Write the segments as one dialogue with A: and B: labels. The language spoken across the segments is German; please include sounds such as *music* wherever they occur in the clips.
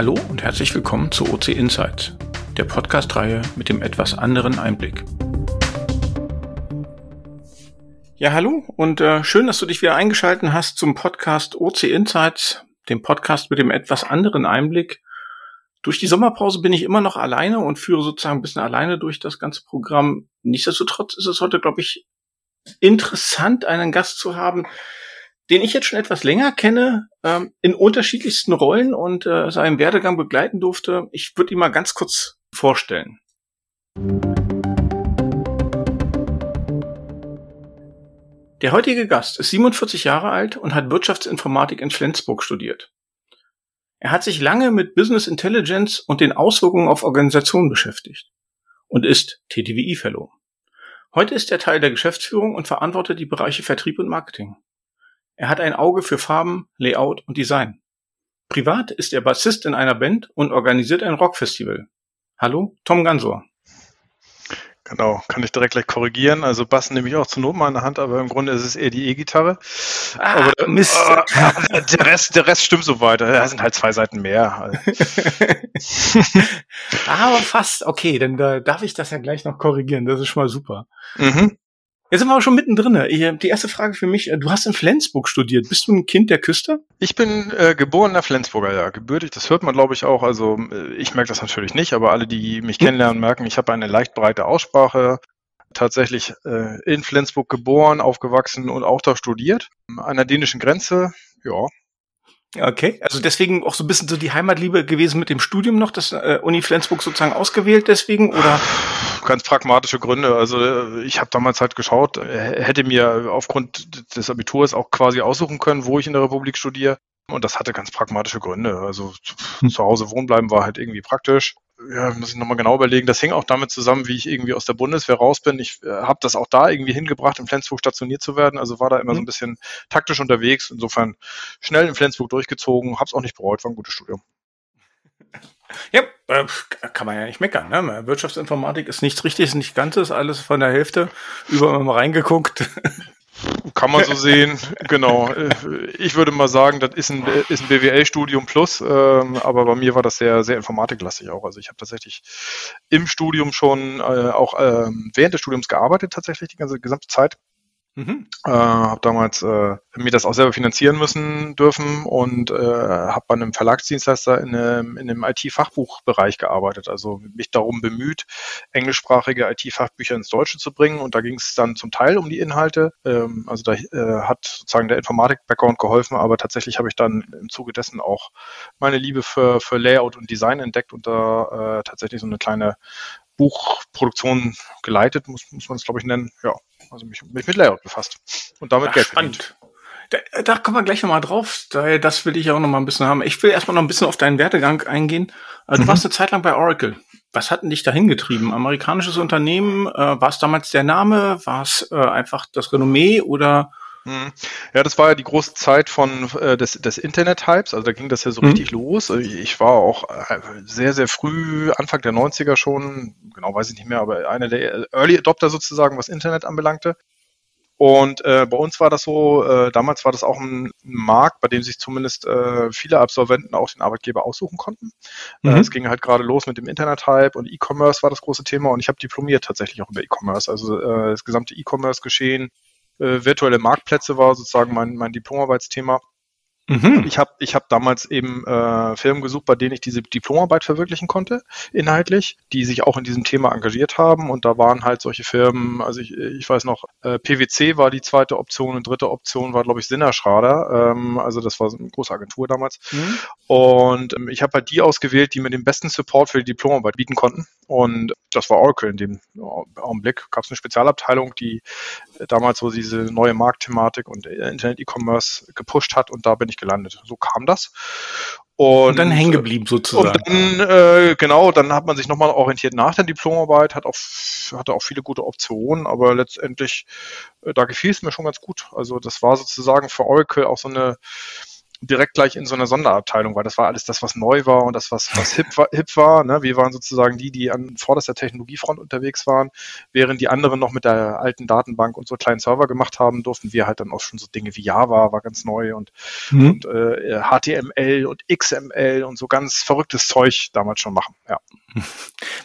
A: Hallo und herzlich willkommen zu OC Insights, der Podcast-Reihe mit dem etwas anderen Einblick. Ja, hallo und äh, schön, dass du dich wieder eingeschaltet hast zum Podcast OC Insights, dem Podcast mit dem etwas anderen Einblick. Durch die Sommerpause bin ich immer noch alleine und führe sozusagen ein bisschen alleine durch das ganze Programm. Nichtsdestotrotz ist es heute, glaube ich, interessant, einen Gast zu haben, den ich jetzt schon etwas länger kenne, ähm, in unterschiedlichsten Rollen und äh, seinen Werdegang begleiten durfte. Ich würde ihn mal ganz kurz vorstellen. Der heutige Gast ist 47 Jahre alt und hat Wirtschaftsinformatik in Flensburg studiert. Er hat sich lange mit Business Intelligence und den Auswirkungen auf Organisationen beschäftigt und ist TTWI-Fellow. Heute ist er Teil der Geschäftsführung und verantwortet die Bereiche Vertrieb und Marketing. Er hat ein Auge für Farben, Layout und Design. Privat ist er Bassist in einer Band und organisiert ein Rockfestival. Hallo, Tom Gansor.
B: Genau, kann ich direkt gleich korrigieren. Also Bass nehme ich auch zur Not mal in der Hand, aber im Grunde ist es eher die E-Gitarre. Ah, aber, Mist. Äh, *laughs* der, Rest, der Rest stimmt so weiter. Da sind halt zwei Seiten mehr.
A: aber *laughs* fast, okay, dann da darf ich das ja gleich noch korrigieren. Das ist schon mal super. Mhm. Jetzt sind wir aber schon mittendrin. Die erste Frage für mich, äh, du hast in Flensburg studiert. Bist du ein Kind der Küste?
B: Ich bin äh, geborener Flensburger, ja. Gebürtig, das hört man, glaube ich, auch. Also äh, ich merke das natürlich nicht, aber alle, die mich kennenlernen, merken, ich habe eine leicht breite Aussprache. Tatsächlich äh, in Flensburg geboren, aufgewachsen und auch da studiert. An der dänischen Grenze, ja,
A: Okay, also deswegen auch so ein bisschen so die Heimatliebe gewesen mit dem Studium noch, das äh, Uni Flensburg sozusagen ausgewählt deswegen oder?
B: Ganz pragmatische Gründe. Also äh, ich habe damals halt geschaut, äh, hätte mir aufgrund des Abiturs auch quasi aussuchen können, wo ich in der Republik studiere. Und das hatte ganz pragmatische Gründe. Also hm. zu Hause wohnen bleiben war halt irgendwie praktisch ja, muss ich nochmal genau überlegen, das hing auch damit zusammen, wie ich irgendwie aus der Bundeswehr raus bin. Ich äh, habe das auch da irgendwie hingebracht, in Flensburg stationiert zu werden. Also war da immer mhm. so ein bisschen taktisch unterwegs. Insofern schnell in Flensburg durchgezogen, hab's auch nicht bereut, war ein gutes Studium. *laughs*
A: Ja, äh, kann man ja nicht meckern. Ne? Wirtschaftsinformatik ist nichts Richtiges, nicht Ganzes, alles von der Hälfte. Überall mal reingeguckt. *laughs*
B: Kann man so sehen, *laughs* genau. Ich würde mal sagen, das ist ein, ist ein BWL-Studium plus, ähm, aber bei mir war das sehr, sehr informatiklastig auch. Also ich habe tatsächlich im Studium schon äh, auch ähm, während des Studiums gearbeitet, tatsächlich die ganze gesamte Zeit. Mhm. Äh, habe damals äh, mir das auch selber finanzieren müssen dürfen und äh, habe bei einem Verlagsdienstleister in einem, in einem IT-Fachbuchbereich gearbeitet. Also mich darum bemüht, englischsprachige IT-Fachbücher ins Deutsche zu bringen. Und da ging es dann zum Teil um die Inhalte. Ähm, also da äh, hat sozusagen der Informatik-Background geholfen, aber tatsächlich habe ich dann im Zuge dessen auch meine Liebe für, für Layout und Design entdeckt und da äh, tatsächlich so eine kleine Buchproduktion geleitet, muss, muss man es, glaube ich, nennen. Ja, also mich, mich mit Layout befasst und damit Ach, Geld
A: spannend. Da, da kommen wir gleich nochmal drauf. Das will ich auch nochmal ein bisschen haben. Ich will erstmal noch ein bisschen auf deinen Werdegang eingehen. Äh, du mhm. warst eine Zeit lang bei Oracle. Was hat denn dich dahin getrieben? Amerikanisches Unternehmen? Äh, war es damals der Name? War es äh, einfach das Renommee oder.
B: Ja, das war ja die große Zeit von äh, des, des Internet-Hypes, also da ging das ja so mhm. richtig los. Also ich war auch äh, sehr, sehr früh, Anfang der 90er schon, genau weiß ich nicht mehr, aber einer der Early Adopter sozusagen, was Internet anbelangte. Und äh, bei uns war das so, äh, damals war das auch ein Markt, bei dem sich zumindest äh, viele Absolventen auch den Arbeitgeber aussuchen konnten. Äh, mhm. Äh, es ging halt gerade los mit dem Internet-Hype und E-Commerce war das große Thema und ich habe diplomiert tatsächlich auch über E-Commerce. Also äh, das gesamte E-Commerce-Geschehen äh, virtuelle Marktplätze war sozusagen mein, mein Diplomarbeitsthema. Mhm. Ich habe ich hab damals eben äh, Firmen gesucht, bei denen ich diese Diplomarbeit verwirklichen konnte, inhaltlich, die sich auch in diesem Thema engagiert haben. Und da waren halt solche Firmen, also ich, ich weiß noch, äh, PwC war die zweite Option und dritte Option war, glaube ich, Sinnerschrader. Ähm, also das war eine große Agentur damals. Mhm. Und ähm, ich habe halt die ausgewählt, die mir den besten Support für die Diplomarbeit bieten konnten. Und das war Oracle in dem Augenblick. Gab es eine Spezialabteilung, die damals so diese neue Marktthematik und Internet-E-Commerce gepusht hat und da bin ich gelandet. So kam das.
A: Und, und dann hängen geblieben sozusagen.
B: Und dann, äh, genau, dann hat man sich nochmal orientiert nach der Diplomarbeit, hat auch, hatte auch viele gute Optionen, aber letztendlich, äh, da gefiel es mir schon ganz gut. Also das war sozusagen für Oracle auch so eine, direkt gleich in so einer Sonderabteilung, weil das war alles das, was neu war und das, was, was hip war. Hip war ne? Wir waren sozusagen die, die an vorderster Technologiefront unterwegs waren, während die anderen noch mit der alten Datenbank und so kleinen Server gemacht haben, durften wir halt dann auch schon so Dinge wie Java war ganz neu und, mhm. und äh, HTML und XML und so ganz verrücktes Zeug damals schon machen. Ja. *laughs*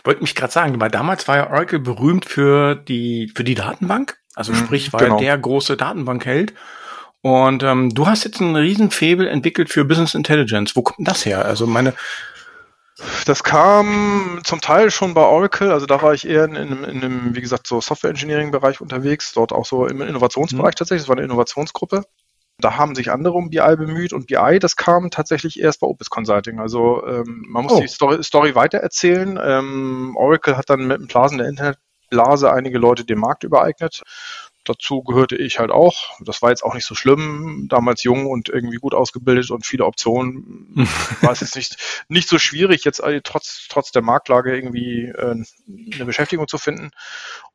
A: Wollte mich gerade sagen, weil damals war ja Oracle berühmt für die für die Datenbank, also mhm, sprich war genau. der große Datenbankheld. Und ähm, du hast jetzt einen riesen Faible entwickelt für Business Intelligence. Wo kommt das her? Also meine
B: das kam zum Teil schon bei Oracle, also da war ich eher in, in, in einem, wie gesagt, so Software Engineering Bereich unterwegs, dort auch so im Innovationsbereich mhm. tatsächlich, das war eine Innovationsgruppe. Da haben sich andere um BI bemüht und BI, das kam tatsächlich erst bei Opus Consulting. Also ähm, man muss oh. die Story, Story weitererzählen. Ähm, Oracle hat dann mit dem Blasen der Internetblase einige Leute dem Markt übereignet dazu gehörte ich halt auch. Das war jetzt auch nicht so schlimm. Damals jung und irgendwie gut ausgebildet und viele Optionen. *laughs* war es jetzt nicht, nicht so schwierig, jetzt trotz, trotz der Marktlage irgendwie äh, eine Beschäftigung zu finden.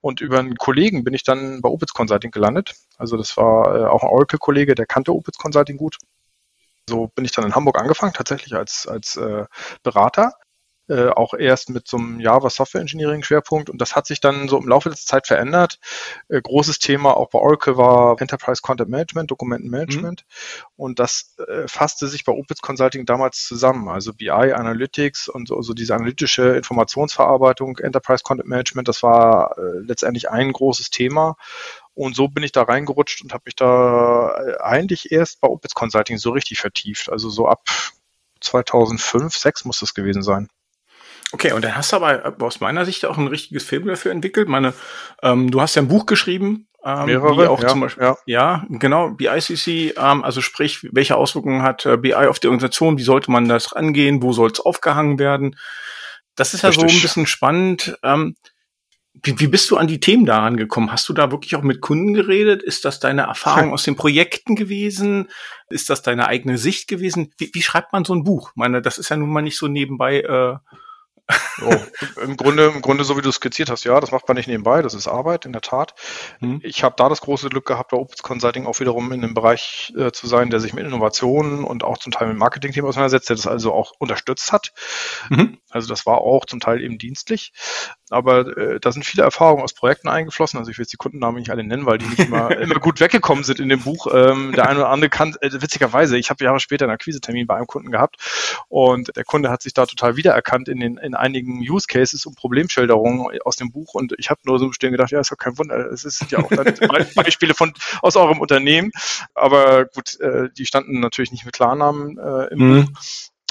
B: Und über einen Kollegen bin ich dann bei Opitz Consulting gelandet. Also das war äh, auch ein Oracle-Kollege, der kannte Opitz Consulting gut. So bin ich dann in Hamburg angefangen, tatsächlich als, als äh, Berater äh, auch erst mit so einem Java Software Engineering Schwerpunkt und das hat sich dann so im Laufe der Zeit verändert. Äh, großes Thema auch bei Oracle war Enterprise Content Management, Dokumentenmanagement mhm. und das äh, fasste sich bei Opitz Consulting damals zusammen, also BI Analytics und so also diese analytische Informationsverarbeitung, Enterprise Content Management, das war äh, letztendlich ein großes Thema und so bin ich da reingerutscht und habe mich da äh, eigentlich erst bei Opitz Consulting so richtig vertieft. Also so ab 2005, 6 muss das gewesen sein.
A: Okay, und dann hast du aber äh, aus meiner Sicht auch ein richtiges Film dafür entwickelt. Meine, ähm, du hast ja ein Buch geschrieben,
B: ähm, Mehrere,
A: auch ja, zum Beispiel, ja. ja, genau, BICC, ähm, also sprich, welche Auswirkungen hat äh, BI auf die Organisation, wie sollte man das angehen, wo soll es aufgehangen werden? Das ist ja Richtig. so ein bisschen spannend. Ähm, wie, wie bist du an die Themen daran gekommen? Hast du da wirklich auch mit Kunden geredet? Ist das deine Erfahrung *laughs* aus den Projekten gewesen? Ist das deine eigene Sicht gewesen? Wie, wie schreibt man so ein Buch? Ich meine, das ist ja nun mal nicht so nebenbei äh,
B: Oh, Im Grunde, im Grunde, so wie du skizziert hast, ja, das macht man nicht nebenbei, das ist Arbeit, in der Tat. Hm. Ich habe da das große Glück gehabt, bei Opus Consulting auch wiederum in einem Bereich äh, zu sein, der sich mit Innovationen und auch zum Teil mit Marketing-Themen auseinandersetzt, der das also auch unterstützt hat. Mhm. Also das war auch zum Teil eben dienstlich. Aber äh, da sind viele Erfahrungen aus Projekten eingeflossen. Also ich will jetzt die Kundennamen nicht alle nennen, weil die nicht immer, *laughs* immer gut weggekommen sind in dem Buch. Ähm, der eine oder andere kann, äh, witzigerweise, ich habe Jahre später einen Akquisetermin bei einem Kunden gehabt und der Kunde hat sich da total wiedererkannt in den in einigen Use Cases und Problemschilderungen aus dem Buch. Und ich habe nur so stehen gedacht, ja, ist doch kein Wunder. Es sind ja auch *laughs* Beispiele von aus eurem Unternehmen. Aber gut, äh, die standen natürlich nicht mit Klarnamen äh, im mhm. Buch.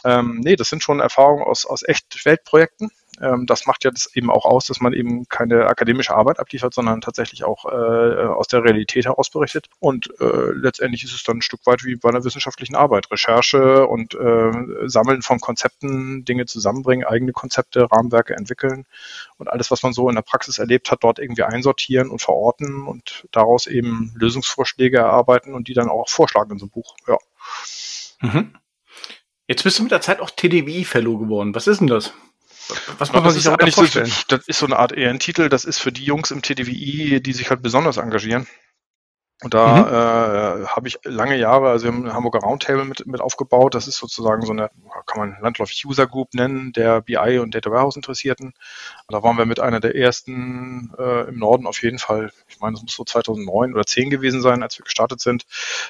B: Ähm, nee, das sind schon Erfahrungen aus, aus echt Weltprojekten. Ähm, das macht ja das eben auch aus, dass man eben keine akademische Arbeit abliefert, sondern tatsächlich auch äh, aus der Realität heraus berichtet. Und äh, letztendlich ist es dann ein Stück weit wie bei einer wissenschaftlichen Arbeit. Recherche und äh, Sammeln von Konzepten, Dinge zusammenbringen, eigene Konzepte, Rahmenwerke entwickeln und alles, was man so in der Praxis erlebt hat, dort irgendwie einsortieren und verorten und daraus eben Lösungsvorschläge erarbeiten und die dann auch vorschlagen in so einem Buch. Ja.
A: Mhm. Jetzt bist du mit der Zeit auch TDWI-Fellow geworden. Was ist denn das?
B: Was muss man sich darunter vorstellen? So, das ist so eine Art Ehrentitel. Das ist für die Jungs im TDWI, die sich halt besonders engagieren. Und da mhm. äh, habe ich lange Jahre, also wir haben Hamburger Roundtable mit, mit aufgebaut. Das ist sozusagen so eine, kann man landläufig User Group nennen, der BI und Data Warehouse Interessierten. Da waren wir mit einer der ersten äh, im Norden auf jeden Fall. Ich meine, das muss so 2009 oder 10 gewesen sein, als wir gestartet sind.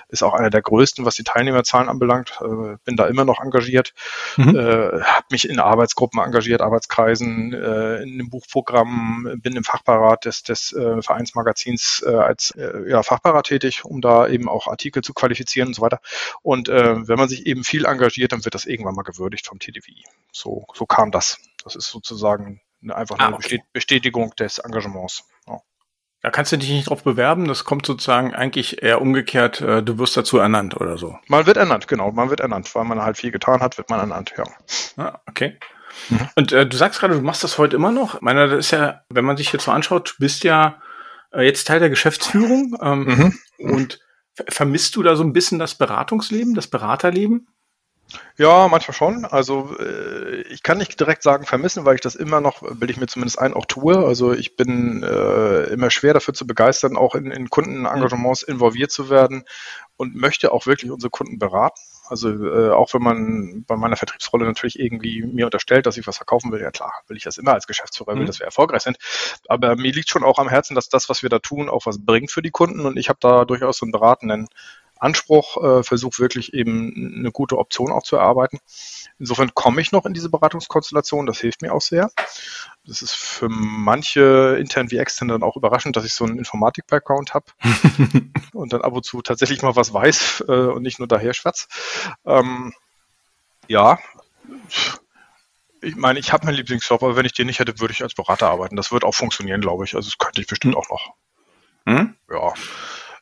B: Ist auch einer der größten, was die Teilnehmerzahlen anbelangt. Äh, bin da immer noch engagiert. Mhm. Äh, habe mich in Arbeitsgruppen engagiert, Arbeitskreisen, äh, in einem Buchprogramm, bin im Fachberat des, des äh, Vereinsmagazins äh, als äh, ja, Fachberat Kamera tätig, um da eben auch Artikel zu qualifizieren und so weiter. Und äh, wenn man sich eben viel engagiert, dann wird das irgendwann mal gewürdigt vom TDWI. So, so kam das. Das ist sozusagen einfach ah, eine okay. Bestätigung des Engagements. Ja.
A: Da kannst du dich nicht drauf bewerben, das kommt sozusagen eigentlich eher umgekehrt, äh, du wirst dazu ernannt oder so.
B: Man wird ernannt, genau, man wird ernannt, weil man halt viel getan hat, wird man ernannt, ja.
A: Ah, okay. Mhm. Und äh, du sagst gerade, du machst das heute immer noch. Ich meine, das ist ja, wenn man sich jetzt so anschaut, du bist ja äh, jetzt Teil der Geschäftsführung. Ähm, mhm. Und vermisst du da so ein bisschen das Beratungsleben, das Beraterleben?
B: Ja, manchmal schon. Also äh, ich kann nicht direkt sagen vermissen, weil ich das immer noch, will ich mir zumindest ein, auch tue. Also ich bin äh, immer schwer dafür zu begeistern, auch in, in Kundenengagements involviert zu werden und möchte auch wirklich unsere Kunden beraten. Also äh, auch wenn man bei meiner Vertriebsrolle natürlich irgendwie mir unterstellt, dass ich was verkaufen will, ja klar, will ich das immer als Geschäftsführer, will, mhm. dass wir erfolgreich sind. Aber mir liegt schon auch am Herzen, dass das, was wir da tun, auch was bringt für die Kunden. Und ich habe da durchaus so einen beratenden Anspruch, äh, versuche wirklich eben eine gute Option auch zu erarbeiten. Insofern komme ich noch in diese Beratungskonstellation, das hilft mir auch sehr. Das ist für manche intern wie extern dann auch überraschend, dass ich so einen Informatik-Background habe *laughs* und dann ab und zu tatsächlich mal was weiß äh, und nicht nur daher schwatz. Ähm, ja, ich meine, ich habe meinen Lieblingsjob, aber wenn ich den nicht hätte, würde ich als Berater arbeiten. Das wird auch funktionieren, glaube ich. Also das könnte ich bestimmt auch noch. Hm? Ja.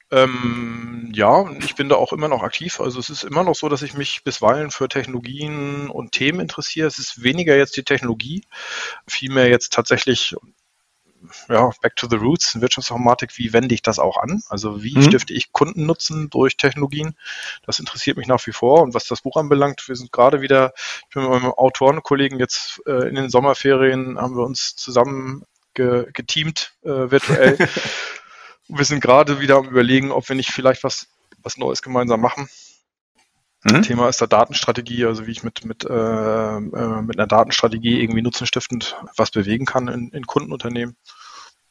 B: Ähm, ja, ich bin da auch immer noch aktiv. Also es ist immer noch so, dass ich mich bisweilen für Technologien und Themen interessiere. Es ist weniger jetzt die Technologie, vielmehr jetzt tatsächlich ja, back to the roots, in Wirtschaftsinformatik, wie wende ich das auch an? Also wie mhm. stifte ich Kundennutzen durch Technologien? Das interessiert mich nach wie vor. Und was das Buch anbelangt, wir sind gerade wieder, ich bin mit meinem Autorenkollegen jetzt äh, in den Sommerferien, haben wir uns zusammen ge geteamt äh, virtuell *laughs* wir sind gerade wieder am überlegen, ob wir nicht vielleicht was, was Neues gemeinsam machen. Mhm. Thema ist da Datenstrategie, also wie ich mit, mit, äh, äh, mit einer Datenstrategie irgendwie nutzenstiftend was bewegen kann in, in Kundenunternehmen.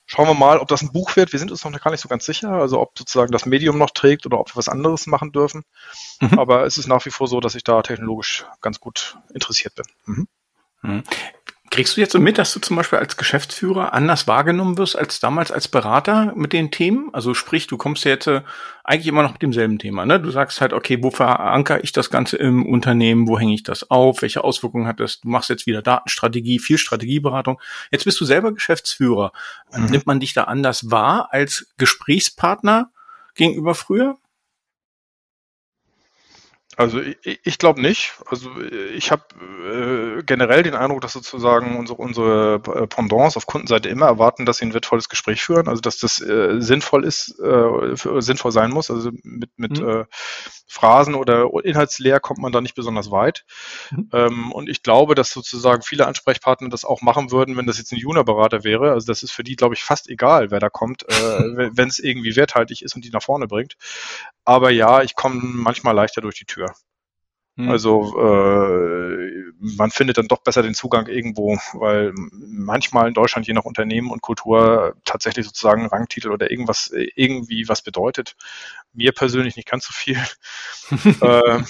B: Schauen wir mal, ob das ein Buch wird. Wir sind uns noch gar nicht so ganz sicher, also ob sozusagen das Medium noch trägt oder ob wir was anderes machen dürfen. Mhm. Aber es ist nach wie vor so, dass ich da technologisch ganz gut interessiert bin. Mhm.
A: Kriegst du jetzt so mit, dass du zum Beispiel als Geschäftsführer anders wahrgenommen wirst als damals als Berater mit den Themen? Also sprich, du kommst ja jetzt äh, eigentlich immer noch mit demselben Thema. Ne? Du sagst halt, okay, wo verankere ich das Ganze im Unternehmen? Wo hänge ich das auf? Welche Auswirkungen hat das? Du machst jetzt wieder Datenstrategie, viel Strategieberatung. Jetzt bist du selber Geschäftsführer. Mhm. Nimmt man dich da anders wahr als Gesprächspartner gegenüber früher?
B: Also ich, ich glaube nicht. Also ich habe äh, generell den Eindruck, dass sozusagen unsere, unsere äh, Pendants auf Kundenseite immer erwarten, dass sie ein wertvolles Gespräch führen, also dass das äh, sinnvoll ist, äh, für, sinnvoll sein muss. Also mit, mit mhm. äh, Phrasen oder inhaltsleer kommt man da nicht besonders weit. Mhm. Ähm, und ich glaube, dass sozusagen viele Ansprechpartner das auch machen würden, wenn das jetzt ein Junior-Berater wäre. Also das ist für die, glaube ich, fast egal, wer da kommt, äh, *laughs* wenn es irgendwie werthaltig ist und die nach vorne bringt. Aber ja, ich komme manchmal leichter durch die Tür. Hm. Also äh, man findet dann doch besser den Zugang irgendwo, weil manchmal in Deutschland je nach Unternehmen und Kultur tatsächlich sozusagen Rangtitel oder irgendwas irgendwie was bedeutet. Mir persönlich nicht ganz so viel. *laughs* äh,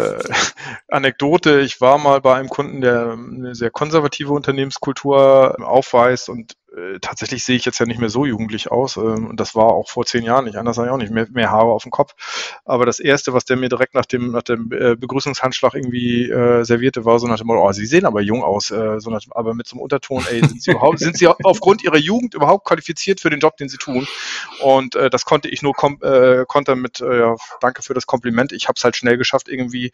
B: äh, *laughs* Anekdote, ich war mal bei einem Kunden, der eine sehr konservative Unternehmenskultur aufweist und äh, tatsächlich sehe ich jetzt ja nicht mehr so jugendlich aus. Ähm, und das war auch vor zehn Jahren nicht anders, ich auch nicht mehr, mehr Haare auf dem Kopf. Aber das Erste, was der mir direkt nach dem, nach dem äh, Begrüßungshandschlag irgendwie äh, servierte, war so nach dem Motto, oh, Sie sehen aber jung aus, äh, so nach, aber mit so einem Unterton, ey, sind Sie, überhaupt, sind Sie aufgrund Ihrer Jugend überhaupt qualifiziert für den Job, den Sie tun? Und äh, das konnte ich nur kom äh, konnte mit, äh, ja, danke für das Kompliment, ich habe es halt schnell geschafft, irgendwie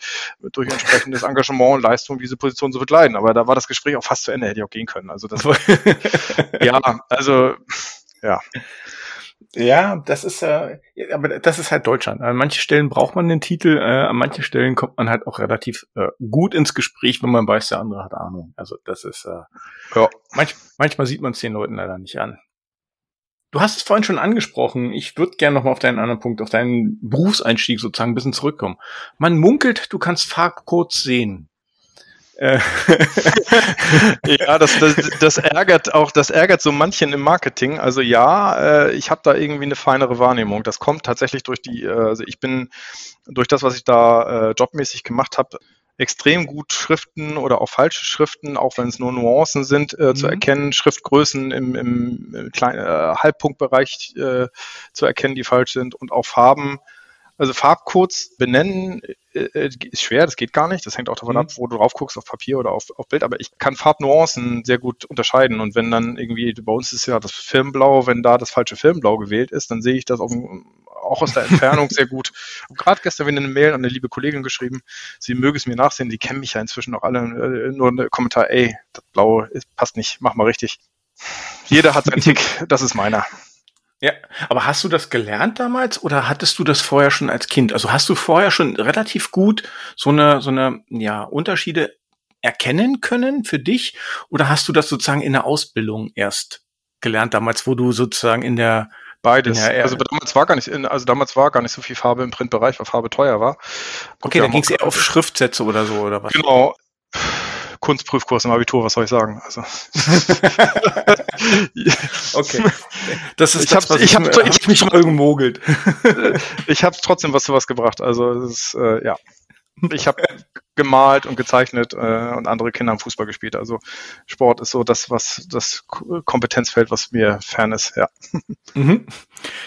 B: durch entsprechendes Engagement und Leistung diese Position zu bekleiden. Aber da war das Gespräch auch fast zu Ende, hätte ich auch gehen können. Also das war, *laughs* ja, also ja.
A: Ja, das ist äh, aber das ist halt Deutschland. An manchen Stellen braucht man den Titel, äh, an manchen Stellen kommt man halt auch relativ äh, gut ins Gespräch, wenn man weiß, der andere hat Ahnung. Also das ist äh, ja. manch, manchmal sieht man es den Leuten leider nicht an. Du hast es vorhin schon angesprochen. Ich würde gerne nochmal auf deinen anderen Punkt, auf deinen Berufseinstieg sozusagen ein bisschen zurückkommen. Man munkelt, du kannst Fahrcodes sehen.
B: Äh. *laughs* ja, das, das, das ärgert auch, das ärgert so manchen im Marketing. Also ja, äh, ich habe da irgendwie eine feinere Wahrnehmung. Das kommt tatsächlich durch die, äh, also ich bin durch das, was ich da jobmäßig gemacht habe, extrem gut Schriften oder auch falsche Schriften, auch wenn es nur Nuancen sind, äh, mhm. zu erkennen, Schriftgrößen im, im, kleinen äh, Halbpunktbereich äh, zu erkennen, die falsch sind und auch Farben also Farbcodes benennen äh, äh, ist schwer, das geht gar nicht. Das hängt auch davon mhm. ab, wo du drauf guckst, auf Papier oder auf, auf Bild. Aber ich kann Farbnuancen sehr gut unterscheiden. Und wenn dann irgendwie, bei uns ist ja das Filmblau, wenn da das falsche Filmblau gewählt ist, dann sehe ich das auf, auch aus der Entfernung sehr gut. *laughs* Und gerade gestern wieder eine Mail an eine liebe Kollegin geschrieben, sie möge es mir nachsehen, die kennen mich ja inzwischen auch alle. Äh, nur ein Kommentar, ey, das Blaue passt nicht, mach mal richtig. Jeder hat seinen *laughs* Tick, das ist meiner.
A: Ja, aber hast du das gelernt damals oder hattest du das vorher schon als Kind? Also hast du vorher schon relativ gut so eine, so eine, ja, Unterschiede erkennen können für dich oder hast du das sozusagen in der Ausbildung erst gelernt damals, wo du sozusagen in der
B: Beides. Ja, also damals war gar nicht, also damals war gar nicht so viel Farbe im Printbereich, weil Farbe teuer war.
A: Gut, okay, dann ging es eher auf Schriftsätze oder so, oder was?
B: Genau. Kunstprüfkurs im Abitur, was soll ich sagen? Also. *laughs*
A: okay. Das ist ich das, was ich, ich, hab, ich, ich mich mal gemogelt. *laughs*
B: ich habe trotzdem was zu was gebracht. Also es ist, äh, ja. Ich habe gemalt und gezeichnet äh, und andere Kinder haben Fußball gespielt. Also Sport ist so das, was das Kompetenzfeld, was mir fern ist, ja.
A: Mhm.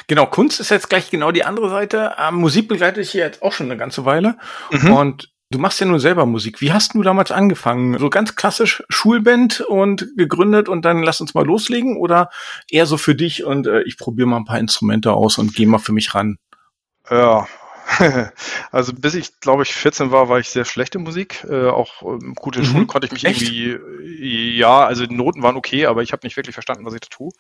A: Genau, Kunst ist jetzt gleich genau die andere Seite. Ähm, Musik begleitet dich hier jetzt auch schon eine ganze Weile. Mhm. Und Du machst ja nur selber Musik. Wie hast du damals angefangen? So ganz klassisch Schulband und gegründet und dann lass uns mal loslegen oder eher so für dich und äh, ich probiere mal ein paar Instrumente aus und gehe mal für mich ran?
B: Ja, *laughs* also bis ich, glaube ich, 14 war, war ich sehr schlechte Musik. Äh, auch ähm, gute mhm. Schulen konnte ich mich Echt? irgendwie, ja, also die Noten waren okay, aber ich habe nicht wirklich verstanden, was ich da tue.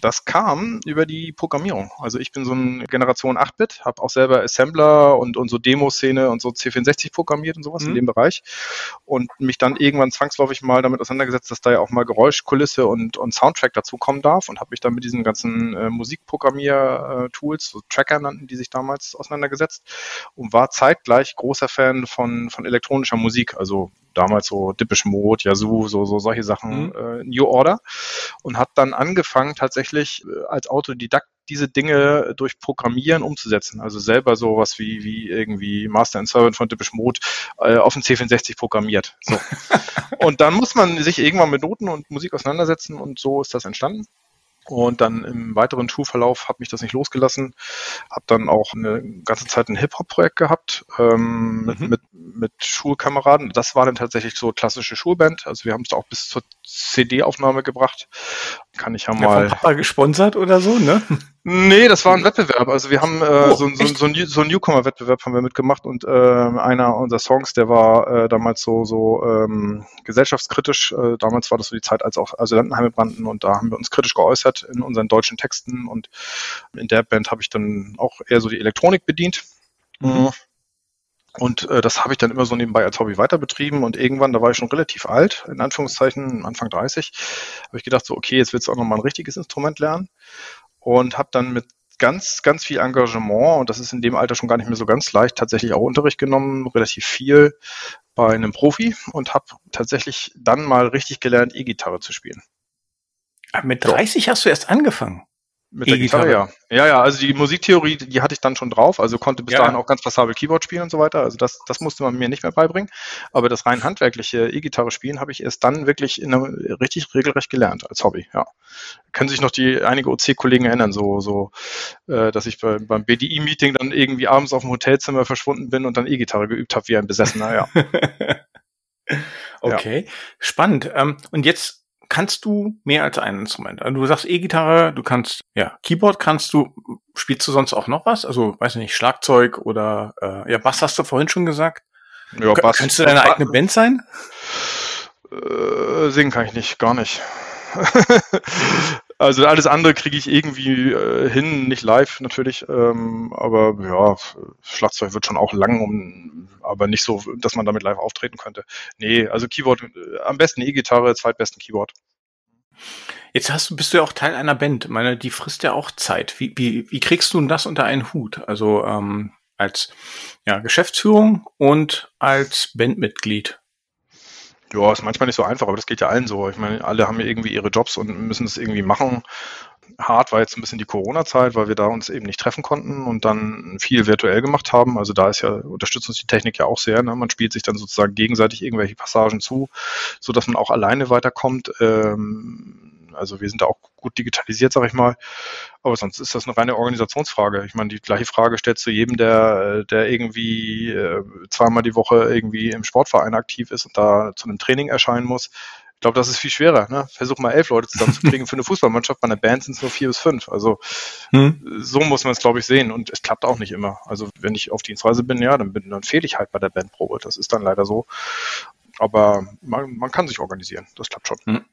B: Das kam über die Programmierung. Also ich bin so ein Generation 8-Bit, habe auch selber Assembler und, und so Demoszene und so C64 programmiert und sowas mhm. in dem Bereich und mich dann irgendwann zwangsläufig mal damit auseinandergesetzt, dass da ja auch mal Geräuschkulisse und, und Soundtrack dazu kommen darf und habe mich dann mit diesen ganzen äh, Musikprogrammier-Tools, so Tracker nannten die sich damals, auseinandergesetzt und war zeitgleich großer Fan von, von elektronischer Musik, also damals so Dippish Mode, Yazoo, so, so solche Sachen, mhm. äh, New Order und hat dann angefangen tatsächlich äh, als Autodidakt diese Dinge durch Programmieren umzusetzen. Also selber sowas wie, wie irgendwie Master and Servant von Dippish Mode äh, auf dem C64 programmiert. So. *laughs* und dann muss man sich irgendwann mit Noten und Musik auseinandersetzen und so ist das entstanden. Und dann im weiteren Schulverlauf hat mich das nicht losgelassen. Habe dann auch eine ganze Zeit ein Hip-Hop-Projekt gehabt ähm, mit, mhm. mit, mit Schulkameraden. Das war dann tatsächlich so klassische Schulband. Also wir haben es auch bis zur CD-Aufnahme gebracht. Kann ich ja mal. Ja,
A: Papa gesponsert oder so, ne?
B: Nee, das war ein Wettbewerb. Also wir haben äh, oh, so, so, so, ein, so ein Newcomer-Wettbewerb haben wir mitgemacht und äh, einer unserer Songs, der war äh, damals so so ähm, gesellschaftskritisch. Äh, damals war das so die Zeit, als auch Asylantenheime brannten und da haben wir uns kritisch geäußert in unseren deutschen Texten und in der Band habe ich dann auch eher so die Elektronik bedient. Mhm. Und äh, das habe ich dann immer so nebenbei als Hobby weiter betrieben und irgendwann, da war ich schon relativ alt, in Anführungszeichen, Anfang 30, habe ich gedacht so, okay, jetzt willst du auch nochmal ein richtiges Instrument lernen und habe dann mit ganz, ganz viel Engagement, und das ist in dem Alter schon gar nicht mehr so ganz leicht, tatsächlich auch Unterricht genommen, relativ viel bei einem Profi und habe tatsächlich dann mal richtig gelernt, E-Gitarre zu spielen.
A: mit 30 so. hast du erst angefangen?
B: Mit der Gitarre, ja. Ja, ja, also die Musiktheorie, die hatte ich dann schon drauf, also konnte bis ja. dahin auch ganz passabel Keyboard spielen und so weiter. Also das, das musste man mir nicht mehr beibringen. Aber das rein handwerkliche E-Gitarre spielen habe ich erst dann wirklich in einer, richtig regelrecht gelernt als Hobby, ja. Können sich noch die einige OC-Kollegen erinnern, so, so, äh, dass ich bei, beim BDI-Meeting dann irgendwie abends auf dem Hotelzimmer verschwunden bin und dann E-Gitarre geübt habe wie ein Besessener, ja. *laughs*
A: okay, ja. spannend. Ähm, und jetzt kannst du mehr als ein Instrument. Also du sagst E-Gitarre, du kannst, ja, Keyboard kannst du, spielst du sonst auch noch was? Also, weiß nicht, Schlagzeug oder, äh, ja, Bass hast du vorhin schon gesagt. Ja, Bass. Könntest du deine eigene Band sein?
B: Äh, singen kann ich nicht, gar nicht. *laughs* also alles andere kriege ich irgendwie äh, hin, nicht live natürlich, ähm, aber ja, Schlagzeug wird schon auch lang, um, aber nicht so, dass man damit live auftreten könnte. Nee, also Keyboard, äh, am besten E-Gitarre, zweitbesten Keyboard.
A: Jetzt hast bist du ja auch Teil einer Band. Ich meine, die frisst ja auch Zeit. Wie, wie, wie kriegst du denn das unter einen Hut? Also ähm, als ja, Geschäftsführung und als Bandmitglied.
B: Ja, ist manchmal nicht so einfach, aber das geht ja allen so. Ich meine, alle haben ja irgendwie ihre Jobs und müssen es irgendwie machen. Hart war jetzt ein bisschen die Corona-Zeit, weil wir da uns eben nicht treffen konnten und dann viel virtuell gemacht haben. Also da ist ja, unterstützt uns die Technik ja auch sehr. Ne? Man spielt sich dann sozusagen gegenseitig irgendwelche Passagen zu, so dass man auch alleine weiterkommt. Ähm, also wir sind da auch gut digitalisiert, sag ich mal. Aber sonst ist das eine reine Organisationsfrage. Ich meine, die gleiche Frage stellt zu jedem, der, der irgendwie äh, zweimal die Woche irgendwie im Sportverein aktiv ist und da zu einem Training erscheinen muss. Ich glaube, das ist viel schwerer. Ne? Versuch mal elf Leute zusammenzukriegen für eine Fußballmannschaft. Bei einer Band sind es nur vier bis fünf. Also hm. so muss man es, glaube ich, sehen. Und es klappt auch nicht immer. Also wenn ich auf Dienstreise bin, ja, dann, bin, dann fehle ich halt bei der Bandprobe. Das ist dann leider so. Aber man, man kann sich organisieren. Das klappt schon. Hm.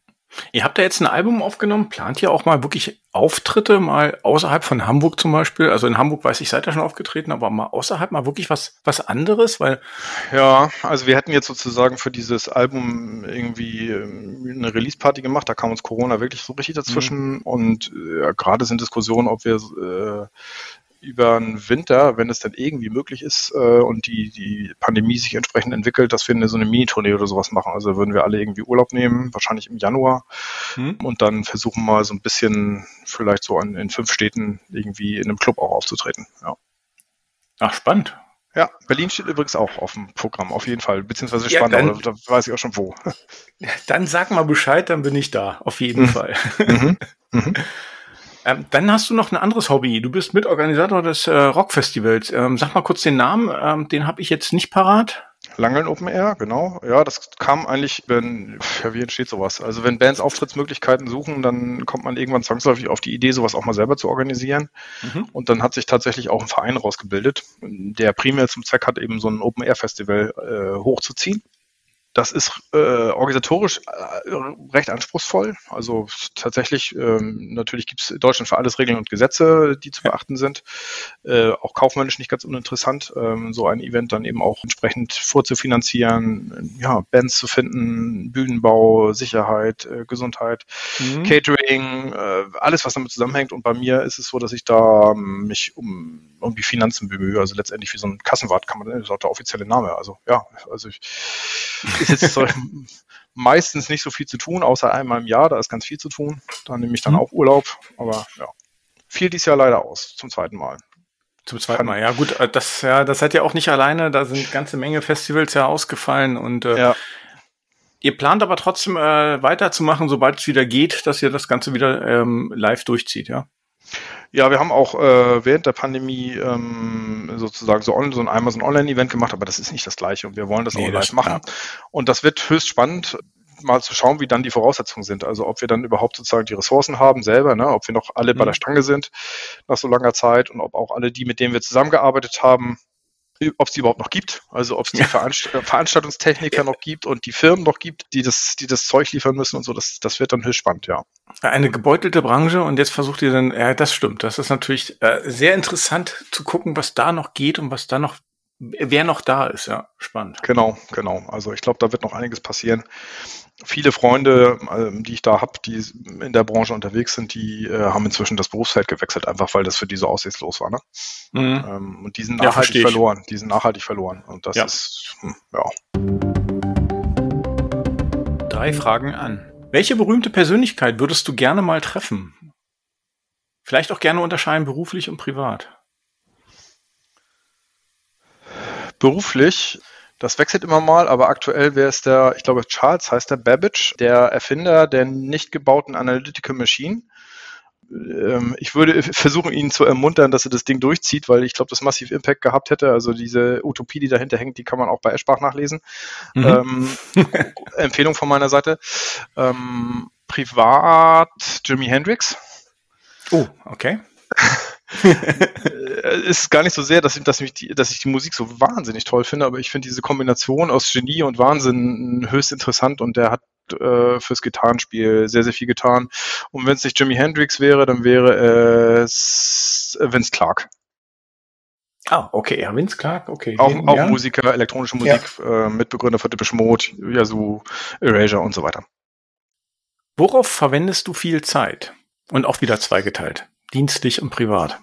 A: Ihr habt da jetzt ein Album aufgenommen, plant ihr auch mal wirklich Auftritte mal außerhalb von Hamburg zum Beispiel? Also in Hamburg weiß ich, seid ihr schon aufgetreten, aber mal außerhalb mal wirklich was, was anderes? Weil
B: ja, also wir hätten jetzt sozusagen für dieses Album irgendwie ähm, eine Release-Party gemacht. Da kam uns Corona wirklich so richtig dazwischen. Mhm. Und äh, gerade sind Diskussionen, ob wir äh, über den Winter, wenn es dann irgendwie möglich ist äh, und die, die Pandemie sich entsprechend entwickelt, dass wir eine, so eine Mini-Tournee oder sowas machen. Also würden wir alle irgendwie Urlaub nehmen, wahrscheinlich im Januar hm. und dann versuchen mal so ein bisschen vielleicht so an, in fünf Städten irgendwie in einem Club auch aufzutreten. Ja.
A: Ach, spannend.
B: Ja, Berlin steht übrigens auch auf dem Programm, auf jeden Fall, beziehungsweise spannend, ja, da weiß ich auch schon wo. *laughs*
A: Dann sag mal Bescheid, dann bin ich da, auf jeden mhm. Fall. Mhm. *laughs* Mhm. Ähm, dann hast du noch ein anderes Hobby. Du bist Mitorganisator des äh, Rockfestivals. Ähm, sag mal kurz den Namen, ähm, den habe ich jetzt nicht parat.
B: Langeln Open Air, genau. Ja, das kam eigentlich, wenn, ja, wie entsteht sowas? Also wenn Bands Auftrittsmöglichkeiten suchen, dann kommt man irgendwann zwangsläufig auf die Idee, sowas auch mal selber zu organisieren. Mhm. Und dann hat sich tatsächlich auch ein Verein rausgebildet, der primär zum Zweck hat, eben so ein Open Air Festival äh, hochzuziehen. Das ist äh, organisatorisch äh, recht anspruchsvoll. Also tatsächlich, ähm, natürlich gibt es in Deutschland für alles Regeln und Gesetze, die zu beachten sind. Äh, auch kaufmännisch nicht ganz uninteressant, ähm, so ein Event dann eben auch entsprechend vorzufinanzieren, ja, Bands zu finden, Bühnenbau, Sicherheit, äh, Gesundheit, mhm. Catering, äh, alles, was damit zusammenhängt. Und bei mir ist es so, dass ich da ähm, mich um irgendwie Finanzen bemühe. Also letztendlich wie so ein Kassenwart kann man, das ist auch der offizielle Name. Also ja, also ich ist jetzt so *laughs* meistens nicht so viel zu tun, außer einmal im Jahr, da ist ganz viel zu tun. Da nehme ich dann mhm. auch Urlaub, aber ja. Fiel dies Jahr leider aus, zum zweiten Mal.
A: Zum zweiten Mal, ja gut, äh, das, ja, das seid ihr auch nicht alleine, da sind ganze Menge Festivals ja ausgefallen und äh, ja. ihr plant aber trotzdem äh, weiterzumachen, sobald es wieder geht, dass ihr das Ganze wieder ähm, live durchzieht, ja?
B: Ja, wir haben auch äh, während der Pandemie ähm, sozusagen so, on, so ein einmal so ein Online-Event gemacht, aber das ist nicht das gleiche und wir wollen das nee, auch live machen. Ja. Und das wird höchst spannend mal zu schauen, wie dann die Voraussetzungen sind. Also ob wir dann überhaupt sozusagen die Ressourcen haben selber, ne? ob wir noch alle mhm. bei der Stange sind nach so langer Zeit und ob auch alle die, mit denen wir zusammengearbeitet haben, ob es die überhaupt noch gibt, also ob es die ja. Veranst Veranstaltungstechniker ja. noch gibt und die Firmen noch gibt, die das, die das Zeug liefern müssen und so, das, das wird dann höchst spannend, ja.
A: Eine gebeutelte Branche und jetzt versucht ihr dann, ja, das stimmt, das ist natürlich äh, sehr interessant zu gucken, was da noch geht und was da noch, wer noch da ist, ja, spannend.
B: Genau, genau, also ich glaube, da wird noch einiges passieren viele Freunde, ähm, die ich da habe, die in der Branche unterwegs sind, die äh, haben inzwischen das Berufsfeld gewechselt, einfach weil das für die so aussichtslos war. Ne? Mhm. Ähm, und die sind nachhaltig ja, verloren. Die sind nachhaltig verloren. Und das ja. ist, hm, ja.
A: Drei Fragen an. Welche berühmte Persönlichkeit würdest du gerne mal treffen? Vielleicht auch gerne unterscheiden beruflich und privat.
B: Beruflich das wechselt immer mal, aber aktuell wäre es der, ich glaube Charles heißt der Babbage, der Erfinder der nicht gebauten Analytical Machine. Ähm, ich würde versuchen, ihn zu ermuntern, dass er das Ding durchzieht, weil ich glaube, das massiv Impact gehabt hätte. Also diese Utopie, die dahinter hängt, die kann man auch bei Eschbach nachlesen. Mhm. Ähm, *laughs* Empfehlung von meiner Seite. Ähm, privat Jimi Hendrix.
A: Oh, okay. *laughs*
B: Äh, ist gar nicht so sehr, dass ich, dass, die, dass ich die Musik so wahnsinnig toll finde, aber ich finde diese Kombination aus Genie und Wahnsinn höchst interessant und der hat äh, fürs Gitarrenspiel sehr, sehr viel getan. Und wenn es nicht Jimi Hendrix wäre, dann wäre es Vince Clark.
A: Ah, okay, ja, Vince Clark, okay.
B: Auch, auch ja. Musiker, elektronische Musik, ja. äh, Mitbegründer von Depeche Mode, Yazoo, Erasure und so weiter.
A: Worauf verwendest du viel Zeit? Und auch wieder zweigeteilt dienstlich und privat?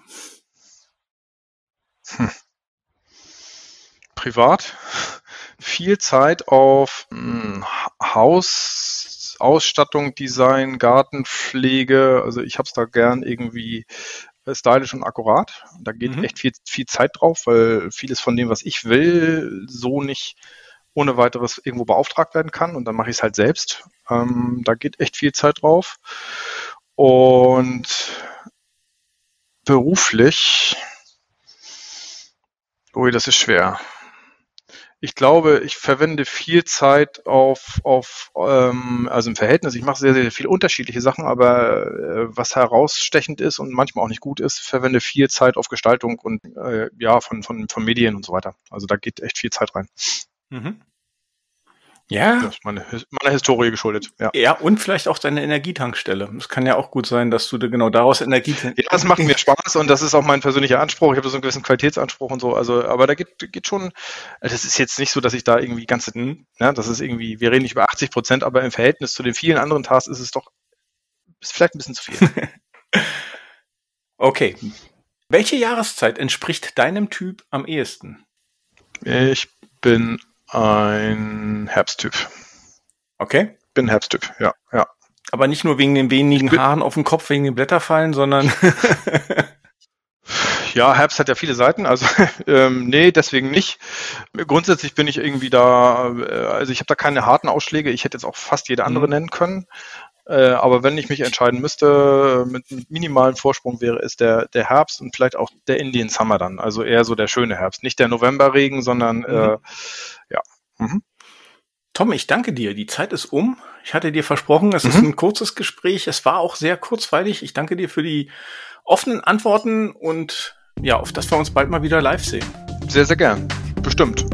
B: Hm. Privat viel Zeit auf hm, Haus, Ausstattung, Design, Gartenpflege. Also ich habe es da gern irgendwie stylisch und akkurat. Da geht mhm. echt viel, viel Zeit drauf, weil vieles von dem, was ich will, so nicht ohne weiteres irgendwo beauftragt werden kann und dann mache ich es halt selbst. Ähm, da geht echt viel Zeit drauf. Und beruflich, ui, das ist schwer. Ich glaube, ich verwende viel Zeit auf, auf ähm, also im Verhältnis. Ich mache sehr, sehr viele unterschiedliche Sachen, aber äh, was herausstechend ist und manchmal auch nicht gut ist, verwende viel Zeit auf Gestaltung und äh, ja, von, von, von Medien und so weiter. Also da geht echt viel Zeit rein. Mhm.
A: Ja.
B: Das ist meine, meiner Historie geschuldet. Ja.
A: ja, und vielleicht auch deine Energietankstelle. Es kann ja auch gut sein, dass du genau daraus Energie.
B: Ja, das macht mir Spaß und das ist auch mein persönlicher Anspruch. Ich habe so einen gewissen Qualitätsanspruch und so. Also, aber da geht, geht schon. Das ist jetzt nicht so, dass ich da irgendwie ganze, ne, das ist irgendwie, wir reden nicht über 80 Prozent, aber im Verhältnis zu den vielen anderen Tasks ist es doch, ist vielleicht ein bisschen zu viel. *laughs*
A: okay. Welche Jahreszeit entspricht deinem Typ am ehesten?
B: Ich bin ein Herbsttyp.
A: Okay.
B: Bin Herbsttyp, ja, ja.
A: Aber nicht nur wegen den wenigen Haaren auf dem Kopf, wegen den Blätterfallen, sondern. *laughs*
B: ja, Herbst hat ja viele Seiten, also *laughs* ähm, nee, deswegen nicht. Grundsätzlich bin ich irgendwie da, äh, also ich habe da keine harten Ausschläge. Ich hätte jetzt auch fast jede andere mhm. nennen können. Äh, aber wenn ich mich entscheiden müsste, mit, mit minimalem Vorsprung wäre es der, der Herbst und vielleicht auch der Indian Summer dann. Also eher so der schöne Herbst. Nicht der Novemberregen, sondern mhm. äh, ja. Mhm.
A: Tom, ich danke dir. Die Zeit ist um. Ich hatte dir versprochen, es mhm. ist ein kurzes Gespräch. Es war auch sehr kurzweilig. Ich danke dir für die offenen Antworten und ja, auf dass wir uns bald mal wieder live sehen.
B: Sehr, sehr gern. Bestimmt.